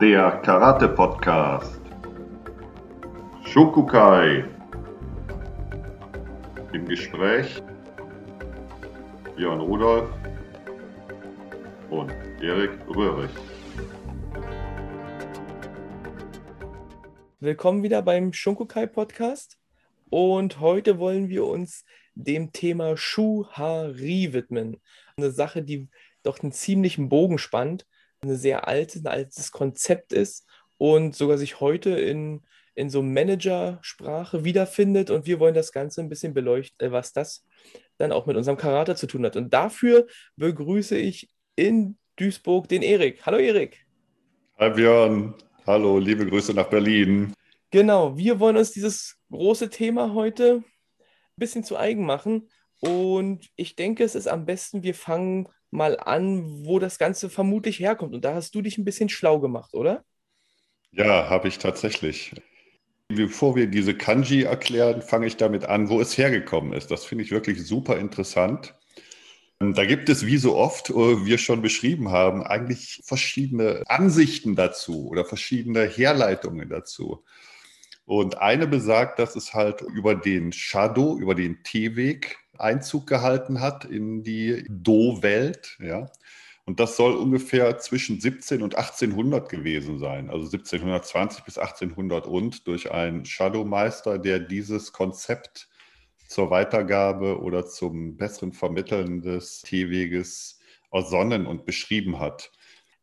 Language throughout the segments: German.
der Karate-Podcast. Shokukai. Im Gespräch Björn Rudolf und Erik Röhrig. Willkommen wieder beim Shunkukai Podcast und heute wollen wir uns dem Thema Shuhari widmen. Eine Sache, die doch einen ziemlichen Bogen spannt, eine sehr alte, ein altes Konzept ist und sogar sich heute in, in so Managersprache wiederfindet. Und wir wollen das Ganze ein bisschen beleuchten, was das dann auch mit unserem Karate zu tun hat. Und dafür begrüße ich in Duisburg den Erik. Hallo Erik. Hi Björn. Hallo, liebe Grüße nach Berlin. Genau, wir wollen uns dieses große Thema heute ein bisschen zu eigen machen. Und ich denke, es ist am besten, wir fangen mal an, wo das Ganze vermutlich herkommt. Und da hast du dich ein bisschen schlau gemacht, oder? Ja, habe ich tatsächlich. Bevor wir diese Kanji erklären, fange ich damit an, wo es hergekommen ist. Das finde ich wirklich super interessant. Da gibt es, wie so oft äh, wir schon beschrieben haben, eigentlich verschiedene Ansichten dazu oder verschiedene Herleitungen dazu. Und eine besagt, dass es halt über den Shadow, über den T-Weg Einzug gehalten hat in die Do-Welt. Ja. Und das soll ungefähr zwischen 17 und 1800 gewesen sein, also 1720 bis 1800 und durch einen Shadowmeister, der dieses Konzept zur Weitergabe oder zum besseren Vermitteln des T-Weges ersonnen und beschrieben hat.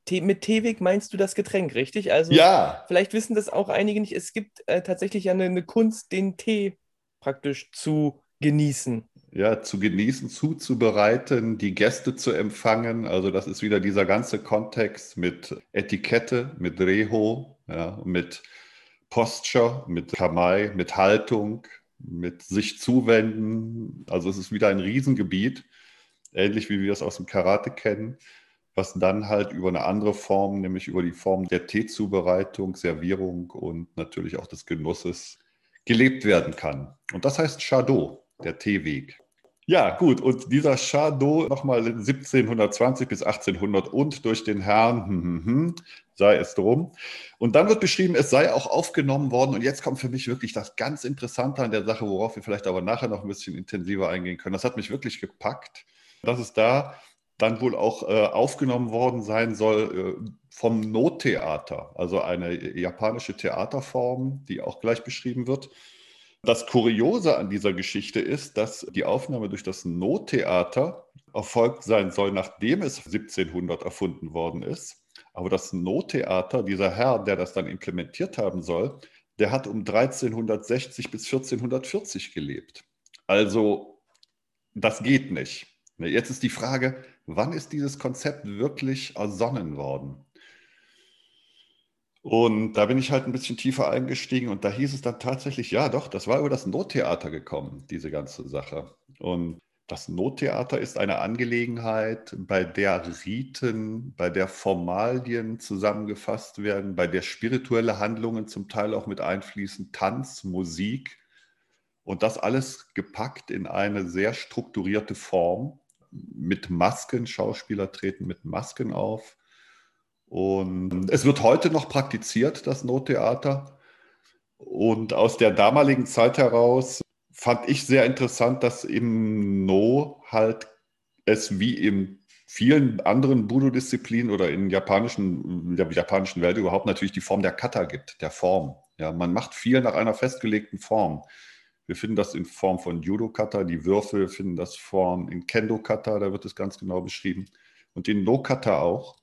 Mit Teeweg meinst du das Getränk, richtig? Also ja. Vielleicht wissen das auch einige nicht. Es gibt äh, tatsächlich ja eine, eine, Kunst, den Tee praktisch zu genießen. Ja, zu genießen, zuzubereiten, die Gäste zu empfangen. Also das ist wieder dieser ganze Kontext mit Etikette, mit Reho, ja, mit Posture, mit Kamai, mit Haltung, mit sich zuwenden. Also es ist wieder ein Riesengebiet, ähnlich wie wir es aus dem Karate kennen was dann halt über eine andere Form, nämlich über die Form der Teezubereitung, Servierung und natürlich auch des Genusses gelebt werden kann. Und das heißt Chardot, der Teeweg. Ja, gut. Und dieser Chardot nochmal 1720 bis 1800 und durch den Herrn, hm, hm, hm, sei es drum. Und dann wird beschrieben, es sei auch aufgenommen worden. Und jetzt kommt für mich wirklich das ganz Interessante an der Sache, worauf wir vielleicht aber nachher noch ein bisschen intensiver eingehen können. Das hat mich wirklich gepackt, dass es da dann wohl auch äh, aufgenommen worden sein soll äh, vom Nottheater, also eine japanische Theaterform, die auch gleich beschrieben wird. Das Kuriose an dieser Geschichte ist, dass die Aufnahme durch das Nottheater erfolgt sein soll, nachdem es 1700 erfunden worden ist. Aber das Nottheater, dieser Herr, der das dann implementiert haben soll, der hat um 1360 bis 1440 gelebt. Also das geht nicht. Jetzt ist die Frage, wann ist dieses Konzept wirklich ersonnen worden? Und da bin ich halt ein bisschen tiefer eingestiegen und da hieß es dann tatsächlich, ja doch, das war über das Nottheater gekommen, diese ganze Sache. Und das Nottheater ist eine Angelegenheit, bei der Riten, bei der Formalien zusammengefasst werden, bei der spirituelle Handlungen zum Teil auch mit einfließen, Tanz, Musik und das alles gepackt in eine sehr strukturierte Form mit Masken, Schauspieler treten mit Masken auf. Und es wird heute noch praktiziert, das Nottheater. Und aus der damaligen Zeit heraus fand ich sehr interessant, dass im No halt es wie in vielen anderen Budo-Disziplinen oder in japanischen, der japanischen Welt überhaupt natürlich die Form der Kata gibt, der Form. Ja, man macht viel nach einer festgelegten Form. Wir finden das in Form von Judo-Kata, die Würfel, finden das Form in Kendo-Kata, da wird es ganz genau beschrieben. Und in No-Kata auch.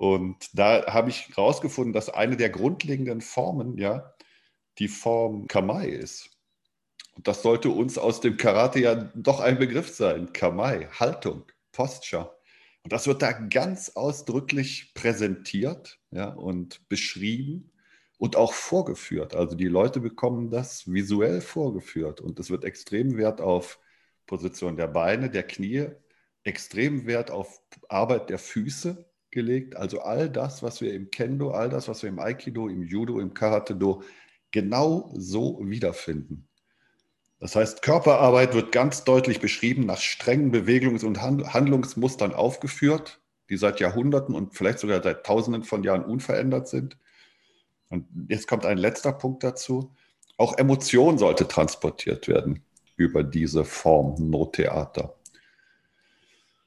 Und da habe ich herausgefunden, dass eine der grundlegenden Formen ja die Form Kamai ist. Und das sollte uns aus dem Karate ja doch ein Begriff sein. Kamai, Haltung, Posture. Und das wird da ganz ausdrücklich präsentiert ja, und beschrieben und auch vorgeführt. Also die Leute bekommen das visuell vorgeführt und es wird extrem Wert auf Position der Beine, der Knie, extrem Wert auf Arbeit der Füße gelegt. Also all das, was wir im Kendo, all das, was wir im Aikido, im Judo, im Karate-Do genau so wiederfinden. Das heißt, Körperarbeit wird ganz deutlich beschrieben, nach strengen Bewegungs- und Handlungsmustern aufgeführt, die seit Jahrhunderten und vielleicht sogar seit Tausenden von Jahren unverändert sind. Und jetzt kommt ein letzter Punkt dazu. Auch Emotion sollte transportiert werden über diese Form Nottheater.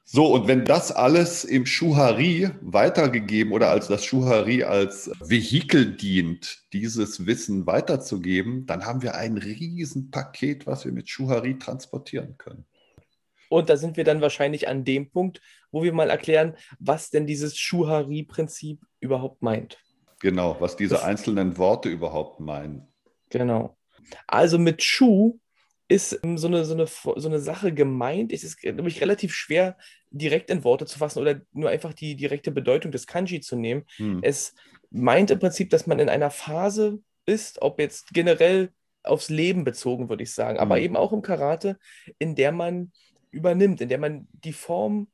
So, und wenn das alles im Schuhari weitergegeben oder als das Schuhari als Vehikel dient, dieses Wissen weiterzugeben, dann haben wir ein Riesenpaket, was wir mit Schuhari transportieren können. Und da sind wir dann wahrscheinlich an dem Punkt, wo wir mal erklären, was denn dieses Schuhari-Prinzip überhaupt meint. Genau, was diese das, einzelnen Worte überhaupt meinen. Genau. Also mit Schuh ist ähm, so eine, so eine, so eine Sache gemeint. Es ist nämlich relativ schwer, direkt in Worte zu fassen oder nur einfach die direkte Bedeutung des Kanji zu nehmen. Hm. Es meint im Prinzip, dass man in einer Phase ist, ob jetzt generell aufs Leben bezogen, würde ich sagen, aber hm. eben auch im Karate, in der man übernimmt, in der man die Form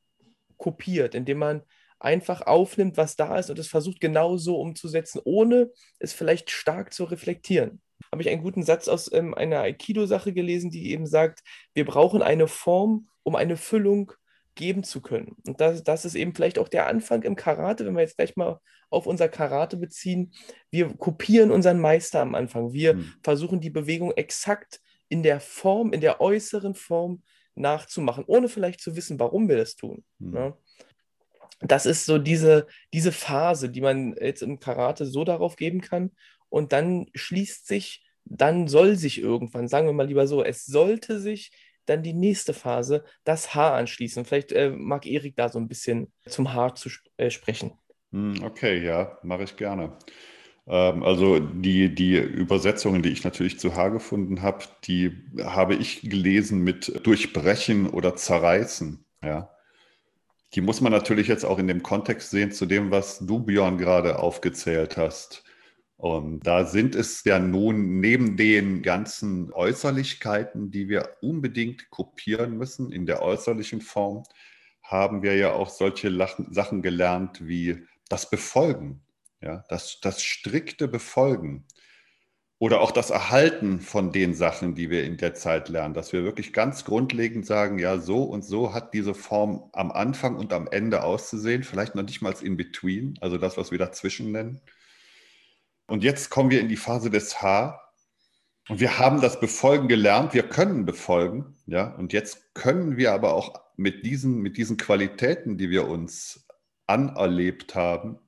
kopiert, in dem man einfach aufnimmt, was da ist und es versucht genau so umzusetzen, ohne es vielleicht stark zu reflektieren habe ich einen guten Satz aus ähm, einer Aikido-Sache gelesen, die eben sagt, wir brauchen eine Form, um eine Füllung geben zu können. Und das, das ist eben vielleicht auch der Anfang im Karate, wenn wir jetzt gleich mal auf unser Karate beziehen. Wir kopieren unseren Meister am Anfang. Wir hm. versuchen die Bewegung exakt in der Form, in der äußeren Form nachzumachen, ohne vielleicht zu wissen, warum wir das tun. Hm. Ne? Das ist so diese, diese Phase, die man jetzt im Karate so darauf geben kann und dann schließt sich, dann soll sich irgendwann, sagen wir mal lieber so, es sollte sich dann die nächste Phase, das Haar anschließen. Vielleicht äh, mag Erik da so ein bisschen zum Haar zu sp äh, sprechen. Hm, okay, ja, mache ich gerne. Ähm, also die, die Übersetzungen, die ich natürlich zu Haar gefunden habe, die habe ich gelesen mit durchbrechen oder zerreißen. Ja. Die muss man natürlich jetzt auch in dem Kontext sehen zu dem, was du, Björn, gerade aufgezählt hast. Und da sind es ja nun neben den ganzen Äußerlichkeiten, die wir unbedingt kopieren müssen in der äußerlichen Form, haben wir ja auch solche Sachen gelernt wie das Befolgen, ja, das, das strikte Befolgen oder auch das Erhalten von den Sachen, die wir in der Zeit lernen, dass wir wirklich ganz grundlegend sagen, ja, so und so hat diese Form am Anfang und am Ende auszusehen, vielleicht noch nicht mal in between, also das, was wir dazwischen nennen. Und jetzt kommen wir in die Phase des H. Und wir haben das Befolgen gelernt, wir können befolgen, ja, und jetzt können wir aber auch mit diesen, mit diesen Qualitäten, die wir uns anerlebt haben,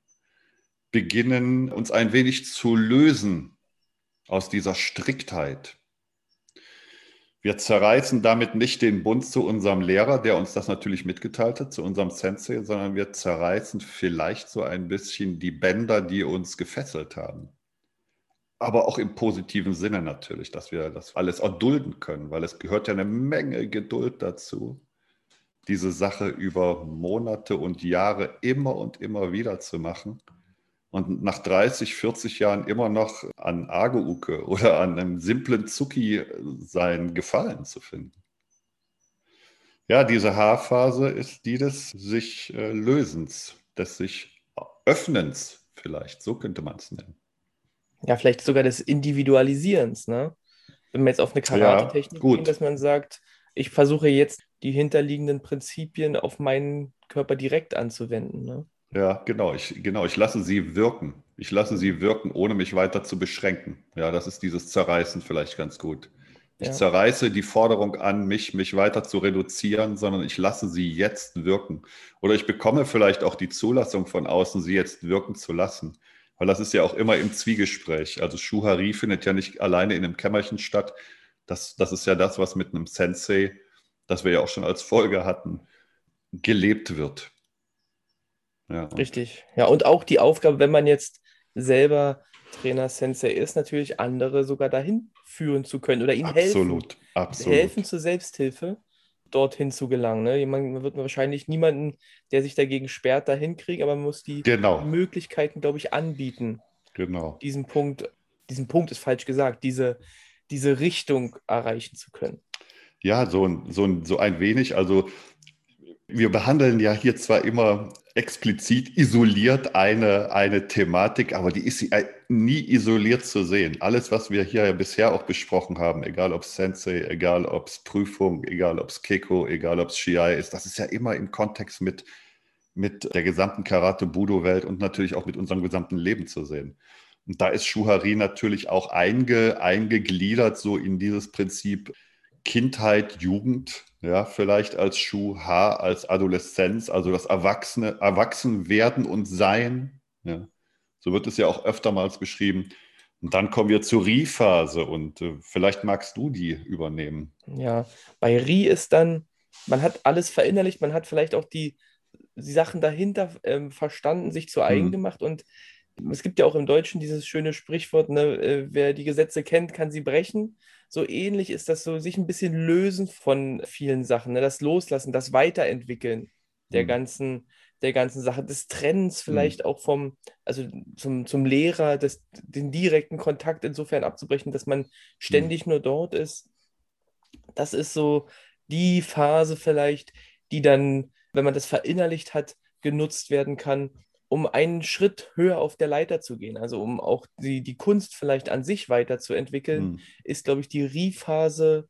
beginnen, uns ein wenig zu lösen aus dieser Striktheit. Wir zerreißen damit nicht den Bund zu unserem Lehrer, der uns das natürlich mitgeteilt hat, zu unserem Sensei, sondern wir zerreißen vielleicht so ein bisschen die Bänder, die uns gefesselt haben. Aber auch im positiven Sinne natürlich, dass wir das alles erdulden können, weil es gehört ja eine Menge Geduld dazu, diese Sache über Monate und Jahre immer und immer wieder zu machen und nach 30, 40 Jahren immer noch an Ageuke oder an einem simplen Zuki sein Gefallen zu finden. Ja, diese Haarphase ist die des sich äh, Lösens, des sich Öffnens vielleicht, so könnte man es nennen. Ja, vielleicht sogar des Individualisierens, ne? Wenn wir jetzt auf eine Karate-Technik ja, gehen, dass man sagt, ich versuche jetzt die hinterliegenden Prinzipien auf meinen Körper direkt anzuwenden. Ne? Ja, genau. Ich, genau. Ich lasse sie wirken. Ich lasse sie wirken, ohne mich weiter zu beschränken. Ja, das ist dieses Zerreißen vielleicht ganz gut. Ich ja. zerreiße die Forderung an, mich, mich weiter zu reduzieren, sondern ich lasse sie jetzt wirken. Oder ich bekomme vielleicht auch die Zulassung von außen, sie jetzt wirken zu lassen. Weil das ist ja auch immer im Zwiegespräch. Also Schuhari findet ja nicht alleine in einem Kämmerchen statt. Das, das ist ja das, was mit einem Sensei, das wir ja auch schon als Folge hatten, gelebt wird. Ja, Richtig. Ja, und auch die Aufgabe, wenn man jetzt selber Trainer Sensei ist, natürlich andere sogar dahin führen zu können oder ihnen absolut, helfen. Absolut. Helfen zur Selbsthilfe dorthin zu gelangen. Ne? Man wird wahrscheinlich niemanden, der sich dagegen sperrt, dahin kriegen, aber man muss die genau. Möglichkeiten, glaube ich, anbieten. Genau. Diesen Punkt, diesen Punkt ist falsch gesagt, diese, diese Richtung erreichen zu können. Ja, so, so, so ein wenig. Also wir behandeln ja hier zwar immer explizit isoliert eine, eine Thematik, aber die ist nie isoliert zu sehen. Alles, was wir hier bisher auch besprochen haben, egal ob es Sensei, egal ob es Prüfung, egal ob es Keko, egal ob es Shiai ist, das ist ja immer im Kontext mit, mit der gesamten Karate-Budo-Welt und natürlich auch mit unserem gesamten Leben zu sehen. Und da ist Shuhari natürlich auch einge, eingegliedert so in dieses Prinzip Kindheit, Jugend, ja, vielleicht als Shuha, als Adoleszenz, also das Erwachsene, Erwachsenwerden und Sein. Ja. So wird es ja auch öftermals beschrieben. Und dann kommen wir zur Ri-Phase und äh, vielleicht magst du die übernehmen. Ja, bei Ri ist dann, man hat alles verinnerlicht, man hat vielleicht auch die, die Sachen dahinter ähm, verstanden, sich zu eigen hm. gemacht und es gibt ja auch im Deutschen dieses schöne Sprichwort, ne, äh, wer die Gesetze kennt, kann sie brechen. So ähnlich ist das so, sich ein bisschen lösen von vielen Sachen, ne? das Loslassen, das Weiterentwickeln der mhm. ganzen, der ganzen Sache, des Trennens vielleicht mhm. auch vom, also zum, zum Lehrer, des, den direkten Kontakt insofern abzubrechen, dass man ständig mhm. nur dort ist. Das ist so die Phase vielleicht, die dann, wenn man das verinnerlicht hat, genutzt werden kann, um einen Schritt höher auf der Leiter zu gehen, also um auch die, die Kunst vielleicht an sich weiterzuentwickeln, mhm. ist, glaube ich, die Rie-Phase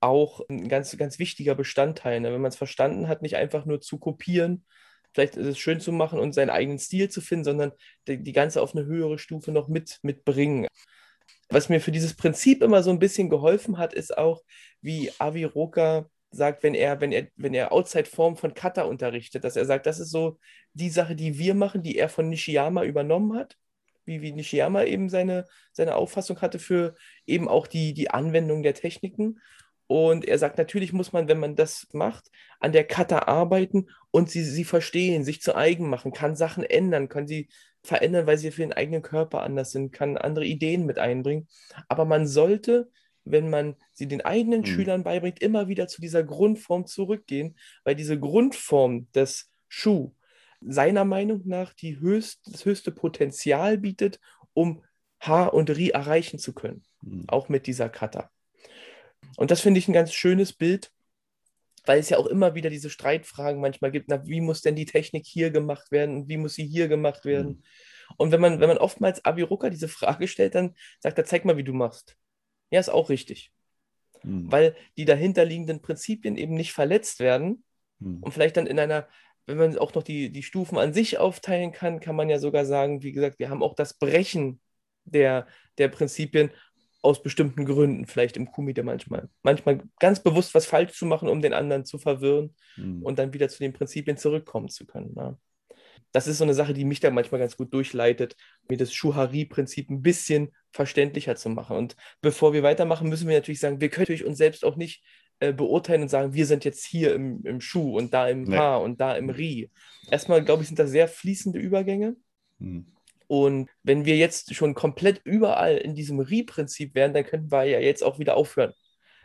auch ein ganz, ganz wichtiger Bestandteil. Ne? Wenn man es verstanden hat, nicht einfach nur zu kopieren, vielleicht ist es schön zu machen und seinen eigenen Stil zu finden, sondern die, die ganze auf eine höhere Stufe noch mit, mitbringen. Was mir für dieses Prinzip immer so ein bisschen geholfen hat, ist auch, wie Avi Roka sagt, wenn er, wenn er, wenn er Outside-Form von Kata unterrichtet, dass er sagt, das ist so die Sache, die wir machen, die er von Nishiyama übernommen hat, wie, wie Nishiyama eben seine, seine Auffassung hatte für eben auch die, die Anwendung der Techniken. Und er sagt, natürlich muss man, wenn man das macht, an der Kata arbeiten und sie, sie verstehen, sich zu eigen machen, kann Sachen ändern, kann sie verändern, weil sie für den eigenen Körper anders sind, kann andere Ideen mit einbringen. Aber man sollte wenn man sie den eigenen mhm. Schülern beibringt, immer wieder zu dieser Grundform zurückgehen, weil diese Grundform des Schuh seiner Meinung nach die höchst, das höchste Potenzial bietet, um H und Ri erreichen zu können, mhm. auch mit dieser Kata. Und das finde ich ein ganz schönes Bild, weil es ja auch immer wieder diese Streitfragen manchmal gibt, na, wie muss denn die Technik hier gemacht werden und wie muss sie hier gemacht werden? Mhm. Und wenn man, wenn man oftmals Abiruka diese Frage stellt, dann sagt er, zeig mal, wie du machst. Ja, ist auch richtig. Mhm. Weil die dahinterliegenden Prinzipien eben nicht verletzt werden mhm. und vielleicht dann in einer, wenn man auch noch die, die Stufen an sich aufteilen kann, kann man ja sogar sagen, wie gesagt, wir haben auch das Brechen der, der Prinzipien aus bestimmten Gründen, vielleicht im Kumite manchmal. Manchmal ganz bewusst was falsch zu machen, um den anderen zu verwirren mhm. und dann wieder zu den Prinzipien zurückkommen zu können. Ja das ist so eine Sache, die mich da manchmal ganz gut durchleitet, mir das Schuhari-Prinzip ein bisschen verständlicher zu machen. Und bevor wir weitermachen, müssen wir natürlich sagen, wir können natürlich uns selbst auch nicht äh, beurteilen und sagen, wir sind jetzt hier im, im Schuh und da im nee. Haar und da im Ri. Erstmal, glaube ich, sind das sehr fließende Übergänge. Mhm. Und wenn wir jetzt schon komplett überall in diesem Ri-Prinzip wären, dann könnten wir ja jetzt auch wieder aufhören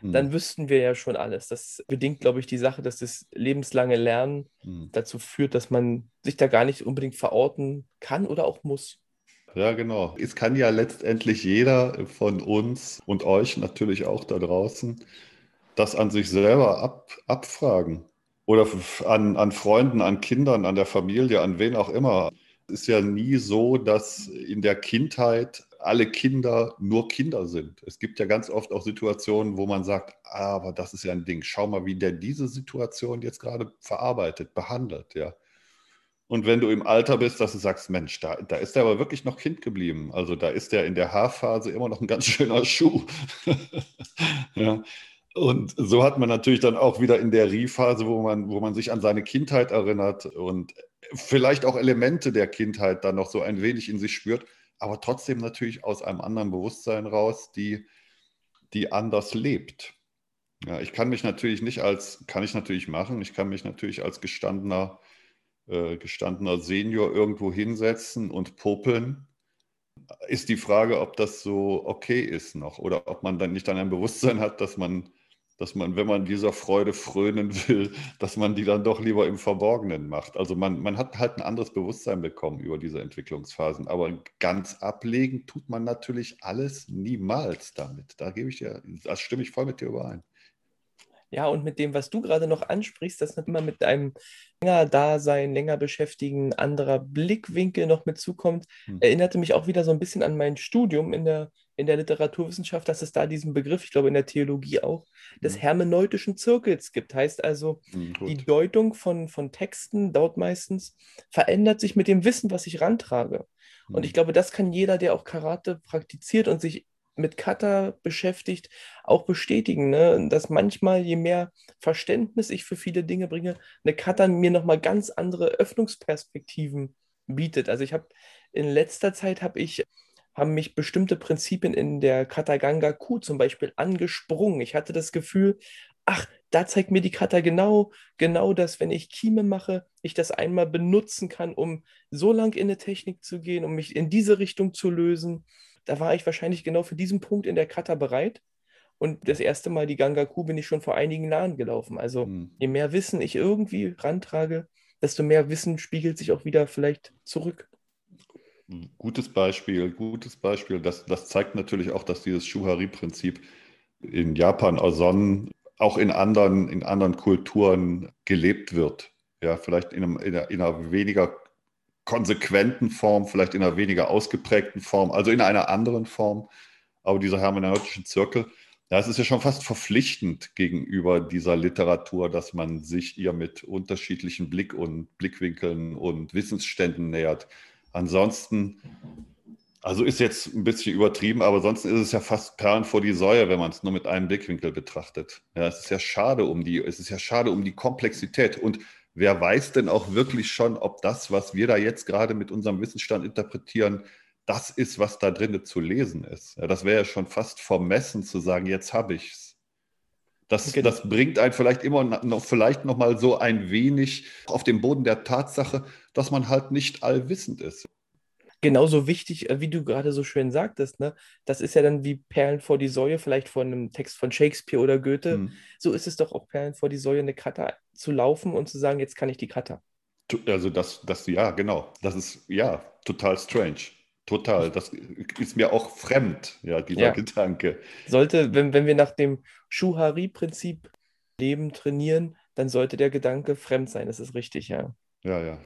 dann hm. wüssten wir ja schon alles. Das bedingt, glaube ich, die Sache, dass das lebenslange Lernen mhm. dazu führt, dass man sich da gar nicht unbedingt verorten kann oder auch muss. Ja, genau. Es kann ja letztendlich jeder von uns und euch natürlich auch da draußen das an sich selber ab, abfragen. Oder an, an Freunden, an Kindern, an der Familie, an wen auch immer. Es ist ja nie so, dass in der Kindheit alle Kinder nur Kinder sind. Es gibt ja ganz oft auch Situationen, wo man sagt, aber das ist ja ein Ding. Schau mal, wie der diese Situation jetzt gerade verarbeitet, behandelt, ja. Und wenn du im Alter bist, dass du sagst, Mensch, da, da ist er aber wirklich noch Kind geblieben. Also da ist er in der Haarphase immer noch ein ganz schöner Schuh. ja. Und so hat man natürlich dann auch wieder in der Rie-Phase, wo man, wo man sich an seine Kindheit erinnert und vielleicht auch Elemente der Kindheit dann noch so ein wenig in sich spürt aber trotzdem natürlich aus einem anderen Bewusstsein raus, die, die anders lebt. Ja, ich kann mich natürlich nicht als, kann ich natürlich machen, ich kann mich natürlich als gestandener, äh, gestandener Senior irgendwo hinsetzen und popeln. Ist die Frage, ob das so okay ist noch oder ob man dann nicht dann ein Bewusstsein hat, dass man dass man, wenn man dieser Freude frönen will, dass man die dann doch lieber im Verborgenen macht. Also man, man hat halt ein anderes Bewusstsein bekommen über diese Entwicklungsphasen, aber ganz ablegen tut man natürlich alles niemals damit. Da gebe ich dir, das stimme ich voll mit dir überein. Ja, und mit dem, was du gerade noch ansprichst, dass immer mit einem länger Dasein, länger beschäftigen, anderer Blickwinkel noch mit zukommt, hm. erinnerte mich auch wieder so ein bisschen an mein Studium in der, in der Literaturwissenschaft, dass es da diesen Begriff, ich glaube in der Theologie auch, des Mhm. hermeneutischen Zirkels gibt. Heißt also, Hm, die. Deutung von, von Texten dort meistens verändert sich mit dem Wissen, was ich rantrage. Und ich Hm. glaube, das kann jeder, der auch Karate praktiziert und sich mit Kata beschäftigt, auch bestätigen, ne? Dass manchmal, je mehr Verständnis ich für viele Dinge bringe, eine Kata mir nochmal ganz andere Öffnungsperspektiven bietet. Also ich habe in letzter Zeit habe ich haben mich bestimmte Prinzipien in der Kataganga Ku zum Beispiel angesprungen. Ich hatte das Gefühl, ach, da zeigt mir die Kata genau, genau das, wenn ich Kime mache, ich das einmal benutzen kann, um so lang in eine Technik zu gehen, um mich in diese Richtung zu lösen. Da war ich wahrscheinlich genau für diesen Punkt in der Kata bereit. Und das erste Mal die Gangaku bin ich schon vor einigen Jahren gelaufen. Also Hm. je mehr Wissen ich irgendwie rantrage, desto mehr Wissen spiegelt sich auch wieder vielleicht zurück. Gutes Beispiel, gutes Beispiel. Das, das zeigt natürlich auch, dass dieses Shuhari-Prinzip in Japan, Oson, auch in anderen, in anderen Kulturen gelebt wird. Ja, vielleicht in, einem, in, einer, in einer weniger konsequenten Form, vielleicht in einer weniger ausgeprägten Form, also in einer anderen Form. Aber dieser hermeneutische Zirkel, ja, es ist ja schon fast verpflichtend gegenüber dieser Literatur, dass man sich ihr mit unterschiedlichen Blick und Blickwinkeln und Wissensständen nähert. Ansonsten, also ist jetzt ein bisschen übertrieben, aber sonst ist es ja fast Perlen vor die Säue, wenn man es nur mit einem Blickwinkel betrachtet. Ja, es ist ja schade um die, es ist ja schade um die Komplexität. Und wer weiß denn auch wirklich schon, ob das, was wir da jetzt gerade mit unserem Wissensstand interpretieren, das ist, was da drinnen zu lesen ist. Ja, das wäre ja schon fast vermessen zu sagen, jetzt habe ich es. Das, Genau. das bringt einen vielleicht immer noch, vielleicht noch mal so ein wenig auf den Boden der Tatsache, dass man halt nicht allwissend ist. Genauso wichtig, äh, wie du gerade so schön sagtest, ne? Das ist ja dann wie Perlen vor die Säue, vielleicht von einem Text von Shakespeare oder Goethe. Hm. So ist es doch auch Perlen vor die Säue, eine Kata zu laufen und zu sagen, jetzt kann ich die. Tu- Also das, das, ja, genau. Das ist ja total strange. Total. Das ist mir auch fremd, ja, dieser Ja. Gedanke. Sollte, wenn, wenn wir nach dem Shuhari-Prinzip leben, trainieren, dann sollte der Gedanke fremd sein. Das ist richtig, ja. Ja, ja.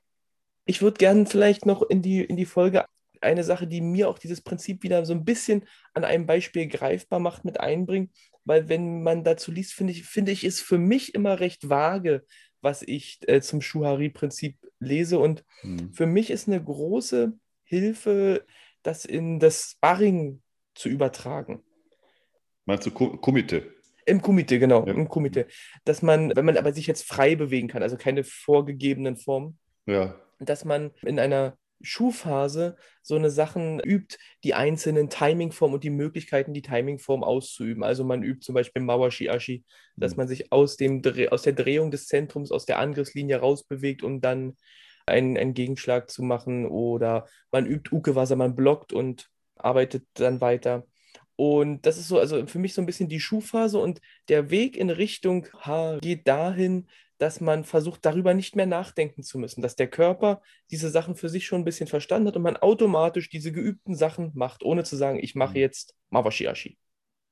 Ich würde gerne vielleicht noch in die, in die Folge eine Sache, die mir auch dieses Prinzip wieder so ein bisschen an einem Beispiel greifbar macht, mit einbringen. Weil wenn man dazu liest, finde ich, finde ich, ist für mich immer recht vage, was ich äh, zum Shuhari-Prinzip lese. Und Hm. für mich ist eine große Hilfe, das in das Sparring zu übertragen. Meinst du Kumite? Im Kumite, genau, Ja. im Kumite. Dass man, wenn man aber sich jetzt frei bewegen kann, also keine vorgegebenen Formen, Ja. dass man in einer Schuhphase so eine Sachen übt, die einzelnen Timingformen und die Möglichkeiten, die Timingform auszuüben. Also man übt zum Beispiel Mawashi Ashi, dass Hm. man sich aus, dem, aus der Drehung des Zentrums, aus der Angriffslinie rausbewegt, um dann einen, einen Gegenschlag zu machen. Oder man übt Ukewasser, man blockt und arbeitet dann weiter. Und das ist so, also für mich so ein bisschen die Schuhphase und der Weg in Richtung H geht dahin, dass man versucht, darüber nicht mehr nachdenken zu müssen, dass der Körper diese Sachen für sich schon ein bisschen verstanden hat und man automatisch diese geübten Sachen macht, ohne zu sagen, ich mache Mhm. jetzt Mawashi Ashi.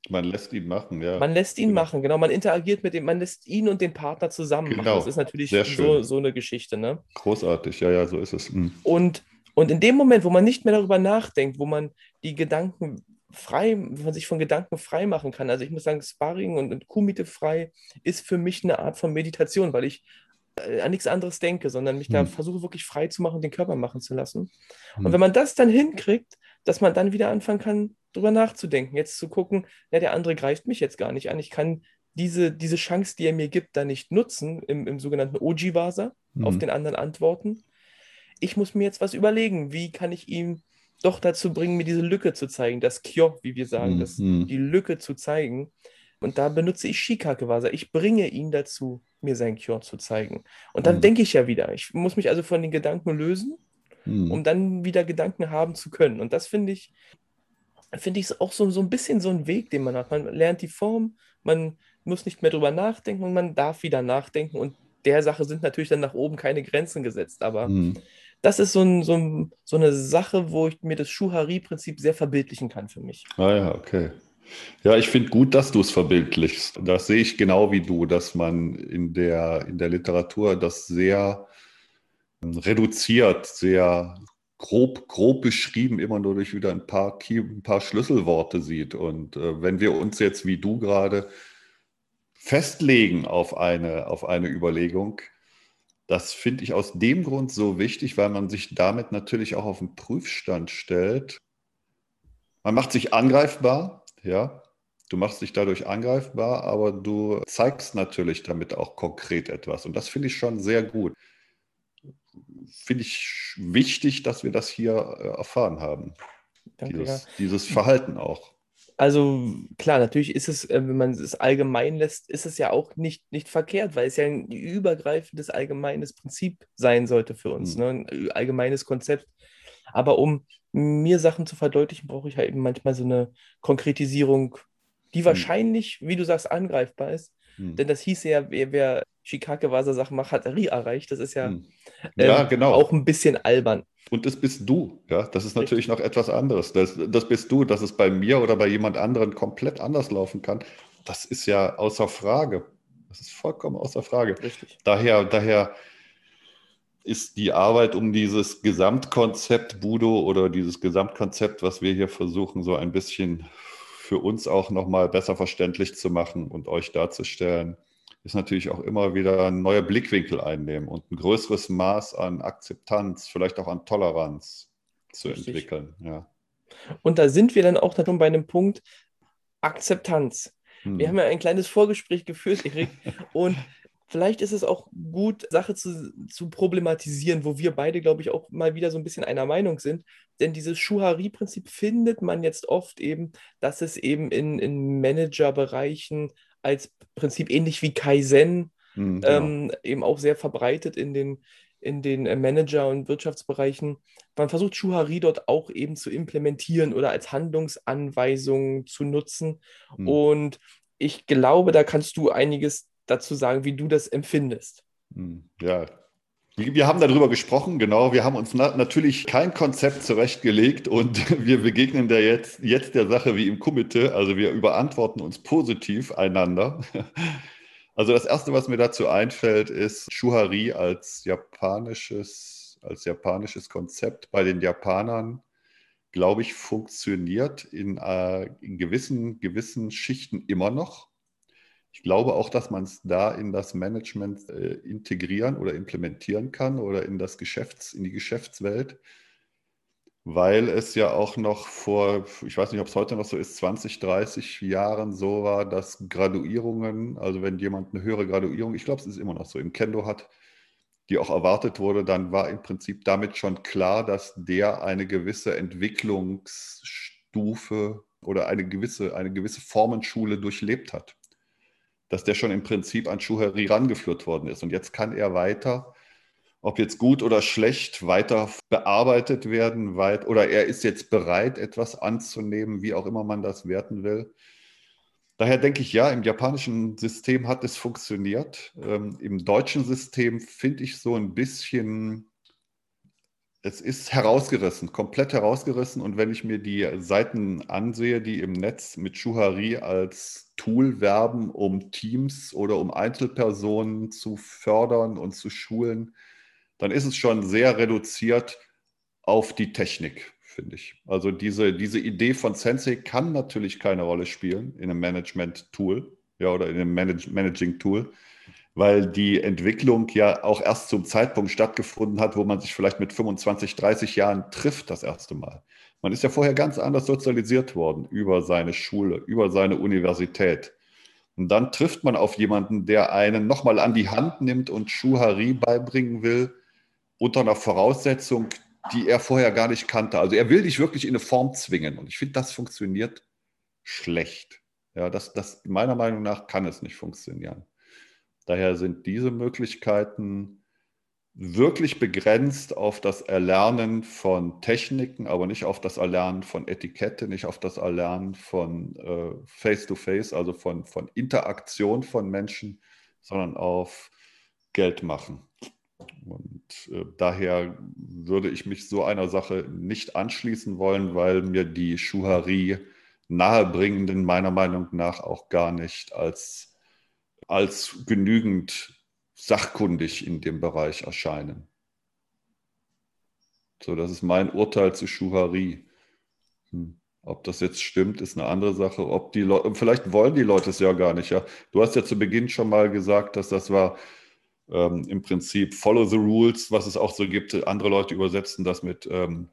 Man lässt ihn machen, ja. Man lässt ihn Genau. machen, genau, man interagiert mit dem, man lässt ihn und den Partner zusammen machen. Genau, Das ist natürlich so, so eine Geschichte, ne? Großartig, ja, ja, so ist es. Hm. Und, und in dem Moment, wo man nicht mehr darüber nachdenkt, wo man die Gedanken frei, wo man sich von Gedanken frei machen kann, also ich muss sagen, Sparring und, und Kumite frei ist für mich eine Art von Meditation, weil ich äh, an nichts anderes denke, sondern mich da Hm. versuche wirklich frei zu machen und den Körper machen zu lassen. Hm. Und wenn man das dann hinkriegt, dass man dann wieder anfangen kann, drüber nachzudenken, jetzt zu gucken, ja, der andere greift mich jetzt gar nicht an, ich kann diese, diese Chance, die er mir gibt, da nicht nutzen, im, im sogenannten Oji-Vasa, auf Hm. den anderen antworten. Ich muss mir jetzt was überlegen, wie kann ich ihn doch dazu bringen, mir diese Lücke zu zeigen, das Kyo, wie wir sagen, Hm, das, die Lücke zu zeigen. Und da benutze ich Shikake-Vasa. Ich bringe ihn dazu, mir sein Kyo zu zeigen. Und dann Hm. denke ich ja wieder. Ich muss mich also von den Gedanken lösen, Hm. um dann wieder Gedanken haben zu können. Und das finde ich, finde ich auch so, so ein bisschen so ein Weg, den man hat. Man lernt die Form, man muss nicht mehr drüber nachdenken und man darf wieder nachdenken. Und der Sache sind natürlich dann nach oben keine Grenzen gesetzt. Aber Hm. das ist so, ein, so, ein, so eine Sache, wo ich mir das Schuhari-Prinzip sehr verbildlichen kann für mich. Ah ja, okay. Ja, ich finde gut, dass du es verbildlichst. Das sehe ich genau wie du, dass man in der, in der Literatur das sehr ähm, reduziert, sehr grob, grob beschrieben immer nur durch wieder ein paar, Key, ein paar Schlüsselworte sieht. Und äh, wenn wir uns jetzt, wie du gerade, festlegen auf eine, auf eine Überlegung, das finde ich aus dem Grund so wichtig, weil man sich damit natürlich auch auf den Prüfstand stellt. Man macht sich angreifbar, ja. Du machst dich dadurch angreifbar, aber du zeigst natürlich damit auch konkret etwas. Und das finde ich schon sehr gut finde ich wichtig, dass wir das hier äh, erfahren haben. Danke, dieses, ja. dieses Verhalten auch. Also klar, natürlich ist es, äh, wenn man es allgemein lässt, ist es ja auch nicht, nicht verkehrt, weil es ja ein übergreifendes allgemeines Prinzip sein sollte für uns, mhm. ne? ein allgemeines Konzept. Aber um mir Sachen zu verdeutlichen, brauche ich halt eben manchmal so eine Konkretisierung, die hm. wahrscheinlich, mhm. wie du sagst, angreifbar ist. Mhm. Denn das hieße ja, wer, wer Shikake-Wasa-Sachen macht, hat Rie erreicht. Das ist ja, hm. ja ähm, genau. auch ein bisschen albern. Und das bist du. Ja, das ist natürlich noch etwas anderes. Das, das bist du, dass es bei mir oder bei jemand anderen komplett anders laufen kann. Das ist ja außer Frage. Das ist vollkommen außer Frage. Richtig. Daher, daher ist die Arbeit um dieses Gesamtkonzept Budo oder dieses Gesamtkonzept, was wir hier versuchen, so ein bisschen für uns auch nochmal besser verständlich zu machen und euch darzustellen, ist natürlich auch immer wieder ein neuer Blickwinkel einnehmen und ein größeres Maß an Akzeptanz, vielleicht auch an Toleranz zu Richtig. entwickeln. Ja. Und da sind wir dann auch schon bei einem Punkt Akzeptanz. Hm. Wir haben ja ein kleines Vorgespräch geführt, Erik, und vielleicht ist es auch gut, Sache zu, zu problematisieren, wo wir beide, glaube ich, auch mal wieder so ein bisschen einer Meinung sind. Denn dieses Schuhari-Prinzip findet man jetzt oft eben, dass es eben in, in Managerbereichen als Prinzip ähnlich wie Kaizen mhm, genau. ähm, eben auch sehr verbreitet in den, in den äh, Manager- und Wirtschaftsbereichen. Man versucht Schuhari dort auch eben zu implementieren oder als Handlungsanweisung zu nutzen. Mhm. Und ich glaube, da kannst du einiges dazu sagen, wie du das empfindest. Hm, ja, wir haben darüber gesprochen, genau. Wir haben uns na natürlich kein Konzept zurechtgelegt und wir begegnen der jetzt, jetzt der Sache wie im Komitee. Also wir überantworten uns positiv einander. Also das Erste, was mir dazu einfällt, ist Shuhari als japanisches, als japanisches Konzept bei den Japanern, glaube ich, funktioniert in, äh, in gewissen, gewissen Schichten immer noch. Ich glaube auch, dass man es da in das Management äh, integrieren oder implementieren kann oder in, das Geschäfts-, in die Geschäftswelt, weil es ja auch noch vor, ich weiß nicht, ob es heute noch so ist, 20, 30 Jahren so war, dass Graduierungen, also wenn jemand eine höhere Graduierung, ich glaube, es ist immer noch so, im Kendo hat, die auch erwartet wurde, dann war im Prinzip damit schon klar, dass der eine gewisse Entwicklungsstufe oder eine gewisse, eine gewisse Formenschule durchlebt hat dass der schon im Prinzip an Schuheri rangeführt worden ist. Und jetzt kann er weiter, ob jetzt gut oder schlecht, weiter bearbeitet werden, weit, oder er ist jetzt bereit, etwas anzunehmen, wie auch immer man das werten will. Daher denke ich, ja, im japanischen System hat es funktioniert. Ähm, Im deutschen System finde ich so ein bisschen es ist herausgerissen, komplett herausgerissen. Und wenn ich mir die Seiten ansehe, die im Netz mit Schuhari als Tool werben, um Teams oder um Einzelpersonen zu fördern und zu schulen, dann ist es schon sehr reduziert auf die Technik, finde ich. Also diese, diese Idee von Sensei kann natürlich keine Rolle spielen in einem Management-Tool ja, oder in einem Manage Managing-Tool weil die Entwicklung ja auch erst zum Zeitpunkt stattgefunden hat, wo man sich vielleicht mit 25, 30 Jahren trifft das erste Mal. Man ist ja vorher ganz anders sozialisiert worden über seine Schule, über seine Universität. Und dann trifft man auf jemanden, der einen nochmal an die Hand nimmt und Schuhari beibringen will, unter einer Voraussetzung, die er vorher gar nicht kannte. Also er will dich wirklich in eine Form zwingen. Und ich finde, das funktioniert schlecht. Ja, das, das meiner Meinung nach kann es nicht funktionieren. Daher sind diese Möglichkeiten wirklich begrenzt auf das Erlernen von Techniken, aber nicht auf das Erlernen von Etikette, nicht auf das Erlernen von äh, Face-to-Face, -face, also von, von Interaktion von Menschen, sondern auf Geld machen. Und äh, daher würde ich mich so einer Sache nicht anschließen wollen, weil mir die Schuhari nahebringenden meiner Meinung nach auch gar nicht als als genügend sachkundig in dem Bereich erscheinen. So, das ist mein Urteil zu Schuhari. Hm. Ob das jetzt stimmt, ist eine andere Sache. Ob die Leute, vielleicht wollen die Leute es ja gar nicht. Ja, du hast ja zu Beginn schon mal gesagt, dass das war ähm, im Prinzip Follow the Rules, was es auch so gibt. Andere Leute übersetzen das mit ähm,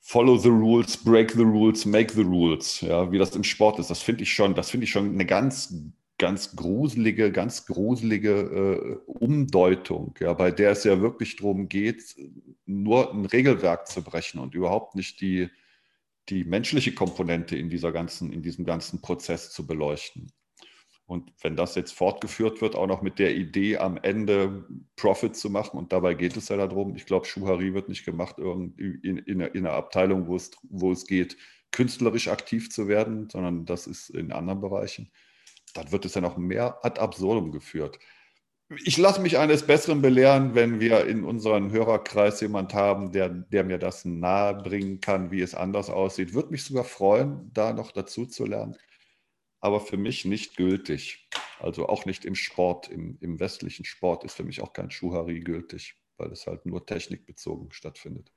Follow the Rules, Break the Rules, Make the Rules. Ja, wie das im Sport ist. Das finde ich schon. Das finde ich schon eine ganz ganz gruselige, ganz gruselige äh, Umdeutung, ja, bei der es ja wirklich darum geht, nur ein Regelwerk zu brechen und überhaupt nicht die, die menschliche Komponente in, dieser ganzen, in diesem ganzen Prozess zu beleuchten. Und wenn das jetzt fortgeführt wird, auch noch mit der Idee, am Ende Profit zu machen, und dabei geht es ja darum, ich glaube, Schuhari wird nicht gemacht in, in, in, einer Abteilung, wo es, wo es geht, künstlerisch aktiv zu werden, sondern das ist in anderen Bereichen dann wird es ja noch mehr ad absurdum geführt. Ich lasse mich eines Besseren belehren, wenn wir in unserem Hörerkreis jemand haben, der, der mir das nahebringen kann, wie es anders aussieht. Würde mich sogar freuen, da noch dazu zu lernen. Aber für mich nicht gültig. Also auch nicht im Sport, im, im westlichen Sport ist für mich auch kein Schuhari gültig, weil es halt nur technikbezogen stattfindet.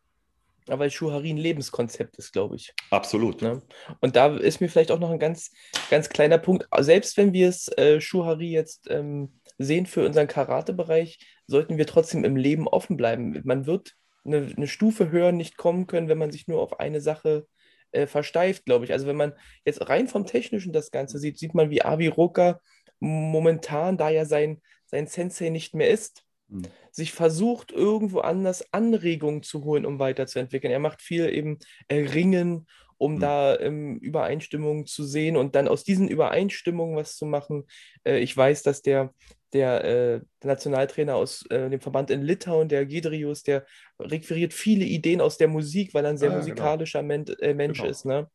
Aber weil Schuhari ein Lebenskonzept ist, glaube ich. Absolut. Ne? Und da ist mir vielleicht auch noch ein ganz, ganz kleiner Punkt. Selbst wenn wir es äh, Schuhari jetzt ähm, sehen für unseren Karate-Bereich, sollten wir trotzdem im Leben offen bleiben. Man wird eine, eine Stufe höher nicht kommen können, wenn man sich nur auf eine Sache äh, versteift, glaube ich. Also wenn man jetzt rein vom Technischen das Ganze sieht, sieht man, wie Avi Roka momentan, da ja sein, sein Sensei nicht mehr ist, hm. sich versucht, irgendwo anders Anregungen zu holen, um weiterzuentwickeln. Er macht viel eben Ringen, um mhm. da ähm, Übereinstimmungen zu sehen und dann aus diesen Übereinstimmungen was zu machen. Äh, ich weiß, dass der, der, äh, Nationaltrainer aus äh, dem Verband in Litauen, der Gedrius, der requiriert viele Ideen aus der Musik, weil er ein sehr ah, genau. musikalischer genau. Men äh, Mensch genau. ist. Ne?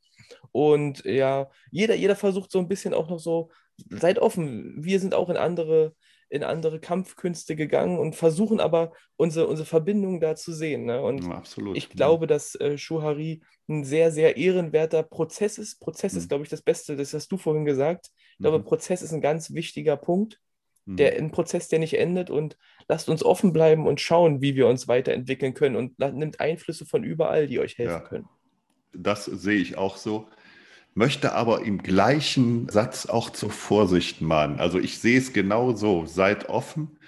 Und ja, jeder, jeder versucht so ein bisschen auch noch so, seid offen, wir sind auch in andere in andere Kampfkünste gegangen und versuchen aber unsere, unsere Verbindung da zu sehen. Ne? Und ja, ich glaube, dass äh, Shuhari ein sehr, sehr ehrenwerter Prozess ist. Prozess mhm. ist, glaube ich, das Beste, das hast du vorhin gesagt. Ich glaube, mhm. Prozess ist ein ganz wichtiger Punkt. Mhm. Der, ein Prozess, der nicht endet und lasst uns offen bleiben und schauen, wie wir uns weiterentwickeln können und nimmt Einflüsse von überall, die euch helfen ja, können. Das sehe ich auch so möchte aber im gleichen Satz auch zur Vorsicht mahnen. Also ich sehe es genau so, seid offen,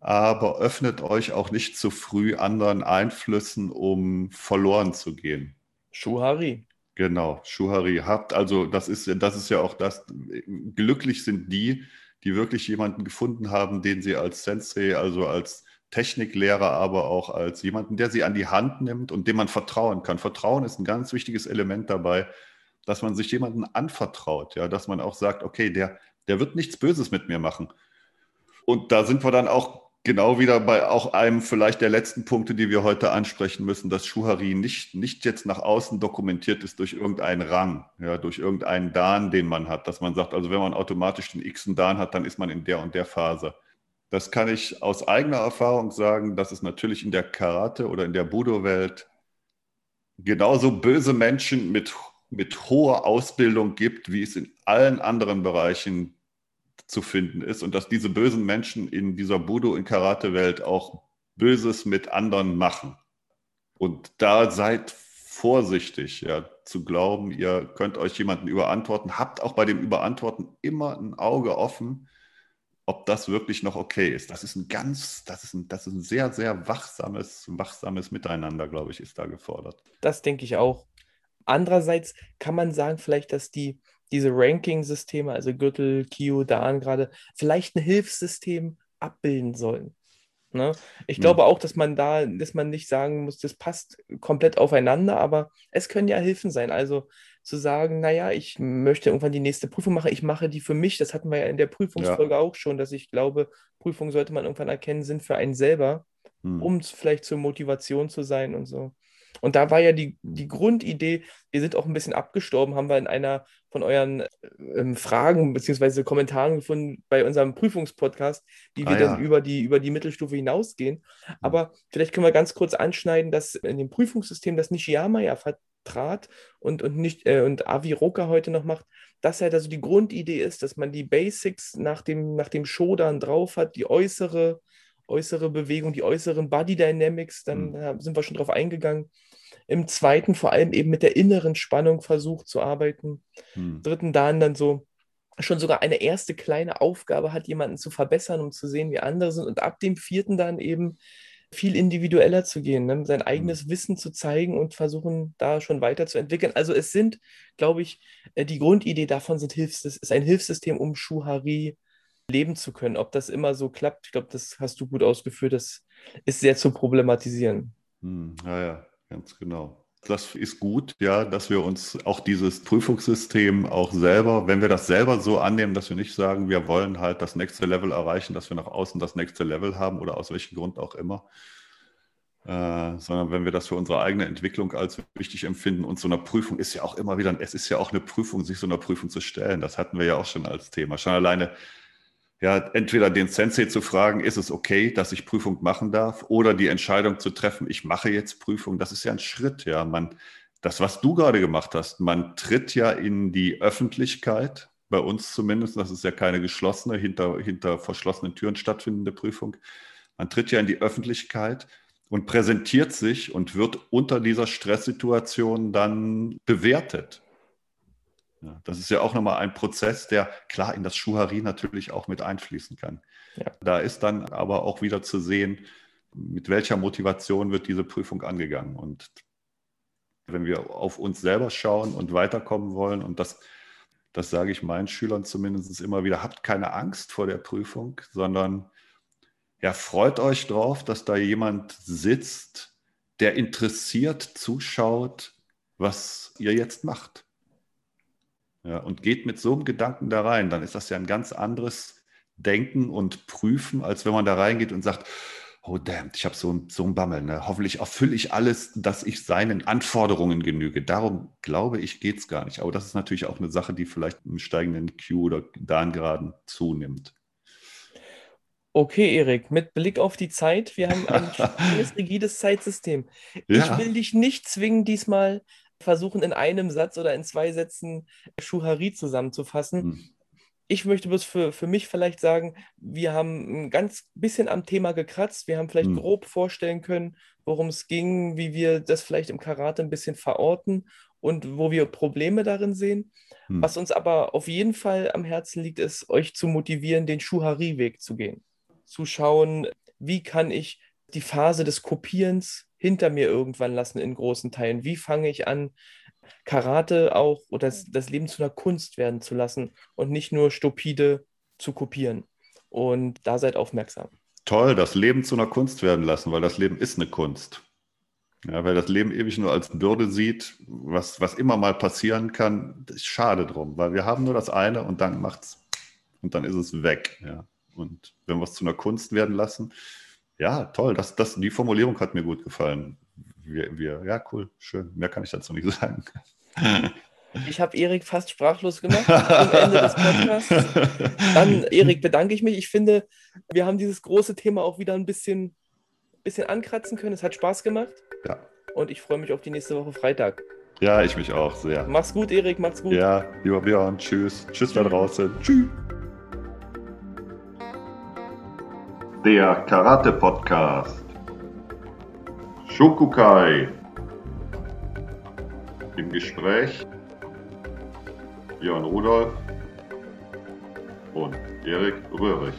aber öffnet euch auch nicht zu früh anderen Einflüssen, um verloren zu gehen. Schuhari. Genau, Schuhari. Habt also, das ist, das ist ja auch das, glücklich sind die, die wirklich jemanden gefunden haben, den sie als Sensei, also als Techniklehrer, aber auch als jemanden, der sie an die Hand nimmt und dem man vertrauen kann. Vertrauen ist ein ganz wichtiges Element dabei dass man sich jemandem anvertraut, ja, dass man auch sagt, okay, der, der wird nichts Böses mit mir machen. Und da sind wir dann auch genau wieder bei auch einem vielleicht der letzten Punkte, die wir heute ansprechen müssen, dass Schuhari nicht, nicht jetzt nach außen dokumentiert ist durch irgendeinen Rang, ja, durch irgendeinen Dan, den man hat, dass man sagt, also wenn man automatisch den X Dan hat, dann ist man in der und der Phase. Das kann ich aus eigener Erfahrung sagen, dass es natürlich in der Karate oder in der Budo-Welt genauso böse Menschen mit mit hoher Ausbildung gibt, wie es in allen anderen Bereichen zu finden ist und dass diese bösen Menschen in dieser Budo- und Karate-Welt auch Böses mit anderen machen. Und da seid vorsichtig, ja, zu glauben, ihr könnt euch jemanden überantworten. Habt auch bei dem Überantworten immer ein Auge offen, ob das wirklich noch okay ist. Das ist ein ganz, das ist ein, das ist ein sehr, sehr wachsames, wachsames Miteinander, glaube ich, ist da gefordert. Das denke ich auch. Andererseits kann man sagen, vielleicht, dass die, diese Ranking-Systeme, also Gürtel, Kio, Dan gerade, vielleicht ein Hilfssystem abbilden sollen. Ne? Ich ja. glaube auch, dass man da, dass man nicht sagen muss, das passt komplett aufeinander, aber es können ja Hilfen sein. Also zu sagen, naja, ich möchte irgendwann die nächste Prüfung machen, ich mache die für mich, das hatten wir ja in der Prüfungsfolge ja. auch schon, dass ich glaube, Prüfungen sollte man irgendwann erkennen, sind für einen selber, hm. um vielleicht zur Motivation zu sein und so. Und da war ja die, die Grundidee, wir sind auch ein bisschen abgestorben, haben wir in einer von euren ähm, Fragen bzw. Kommentaren gefunden bei unserem Prüfungspodcast, die wir ah, dann über die, über die Mittelstufe hinausgehen. Mhm. Aber vielleicht können wir ganz kurz anschneiden, dass in dem Prüfungssystem, das Nishiyama ja vertrat und, und, nicht, äh, und Avi Roka heute noch macht, dass halt also die Grundidee ist, dass man die Basics nach dem, nach dem Shodan drauf hat, die äußere äußere Bewegung, die äußeren Body Dynamics, dann mhm. sind wir schon drauf eingegangen. Im zweiten vor allem eben mit der inneren Spannung versucht zu arbeiten. Mhm. Dritten dann dann so schon sogar eine erste kleine Aufgabe hat, jemanden zu verbessern, um zu sehen, wie andere sind. Und ab dem vierten dann eben viel individueller zu gehen, ne? sein eigenes mhm. Wissen zu zeigen und versuchen, da schon weiterzuentwickeln. Also es sind, glaube ich, äh, die Grundidee davon sind Hilfs ist ein Hilfssystem, um Schuhari leben zu können. Ob das immer so klappt, ich glaube, das hast du gut ausgeführt, das ist sehr zu problematisieren. Hm, ja, ja, ganz genau. Das ist gut, ja, dass wir uns auch dieses Prüfungssystem auch selber, wenn wir das selber so annehmen, dass wir nicht sagen, wir wollen halt das nächste Level erreichen, dass wir nach außen das nächste Level haben oder aus welchem Grund auch immer, äh, sondern wenn wir das für unsere eigene Entwicklung als wichtig empfinden und so eine Prüfung ist ja auch immer wieder, es ist ja auch eine Prüfung, sich so einer Prüfung zu stellen. Das hatten wir ja auch schon als Thema. Schon alleine ja, entweder den Sensei zu fragen, ist es okay, dass ich Prüfung machen darf, oder die Entscheidung zu treffen, ich mache jetzt Prüfung, das ist ja ein Schritt, ja. Man, das, was du gerade gemacht hast, man tritt ja in die Öffentlichkeit, bei uns zumindest, das ist ja keine geschlossene, hinter, hinter verschlossenen Türen stattfindende Prüfung. Man tritt ja in die Öffentlichkeit und präsentiert sich und wird unter dieser Stresssituation dann bewertet. Ja, das ist ja auch nochmal ein Prozess, der klar in das Schuhari natürlich auch mit einfließen kann. Ja. Da ist dann aber auch wieder zu sehen, mit welcher Motivation wird diese Prüfung angegangen. Und wenn wir auf uns selber schauen und weiterkommen wollen, und das, das sage ich meinen Schülern zumindest immer wieder, habt keine Angst vor der Prüfung, sondern ja, freut euch drauf, dass da jemand sitzt, der interessiert zuschaut, was ihr jetzt macht. Ja, und geht mit so einem Gedanken da rein, dann ist das ja ein ganz anderes Denken und Prüfen, als wenn man da reingeht und sagt, oh damn, ich habe so, so einen Bammel. Ne? Hoffentlich erfülle ich alles, dass ich seinen Anforderungen genüge. Darum glaube ich, geht es gar nicht. Aber das ist natürlich auch eine Sache, die vielleicht im steigenden Q oder dann gerade zunimmt. Okay, Erik, mit Blick auf die Zeit, wir haben ein strenges, rigides Zeitsystem. Ja. Ich will dich nicht zwingen, diesmal versuchen, in einem Satz oder in zwei Sätzen Schuhari zusammenzufassen. Hm. Ich möchte bloß für, für mich vielleicht sagen, wir haben ein ganz bisschen am Thema gekratzt. Wir haben vielleicht hm. grob vorstellen können, worum es ging, wie wir das vielleicht im Karate ein bisschen verorten und wo wir Probleme darin sehen. Hm. Was uns aber auf jeden Fall am Herzen liegt, ist, euch zu motivieren, den Schuhari-Weg zu gehen. Zu schauen, wie kann ich die Phase des Kopierens hinter mir irgendwann lassen in großen Teilen? Wie fange ich an, Karate auch oder das, das Leben zu einer Kunst werden zu lassen und nicht nur stupide zu kopieren? Und da seid aufmerksam. Toll, das Leben zu einer Kunst werden lassen, weil das Leben ist eine Kunst. Ja, weil das Leben ewig nur als Bürde sieht, was, was immer mal passieren kann, ist schade drum, weil wir haben nur das eine und dann macht's und dann ist es weg. Ja. Und wenn wir es zu einer Kunst werden lassen, ja, toll. Das, das, die Formulierung hat mir gut gefallen. Wir, wir, ja, cool, schön. Mehr kann ich dazu nicht sagen. Ich habe Erik fast sprachlos gemacht am Ende des Podcasts. Dann, Erik, bedanke ich mich. Ich finde, wir haben dieses große Thema auch wieder ein bisschen, bisschen ankratzen können. Es hat Spaß gemacht. Ja. Und ich freue mich auf die nächste Woche Freitag. Ja, ich mich auch sehr. Mach's gut, Erik. Mach's gut. Ja, lieber Björn. Tschüss. Tschüss da draußen. Tschüss. Der Karate-Podcast. Shokukai. Im Gespräch Björn Rudolf und Erik Röhrig.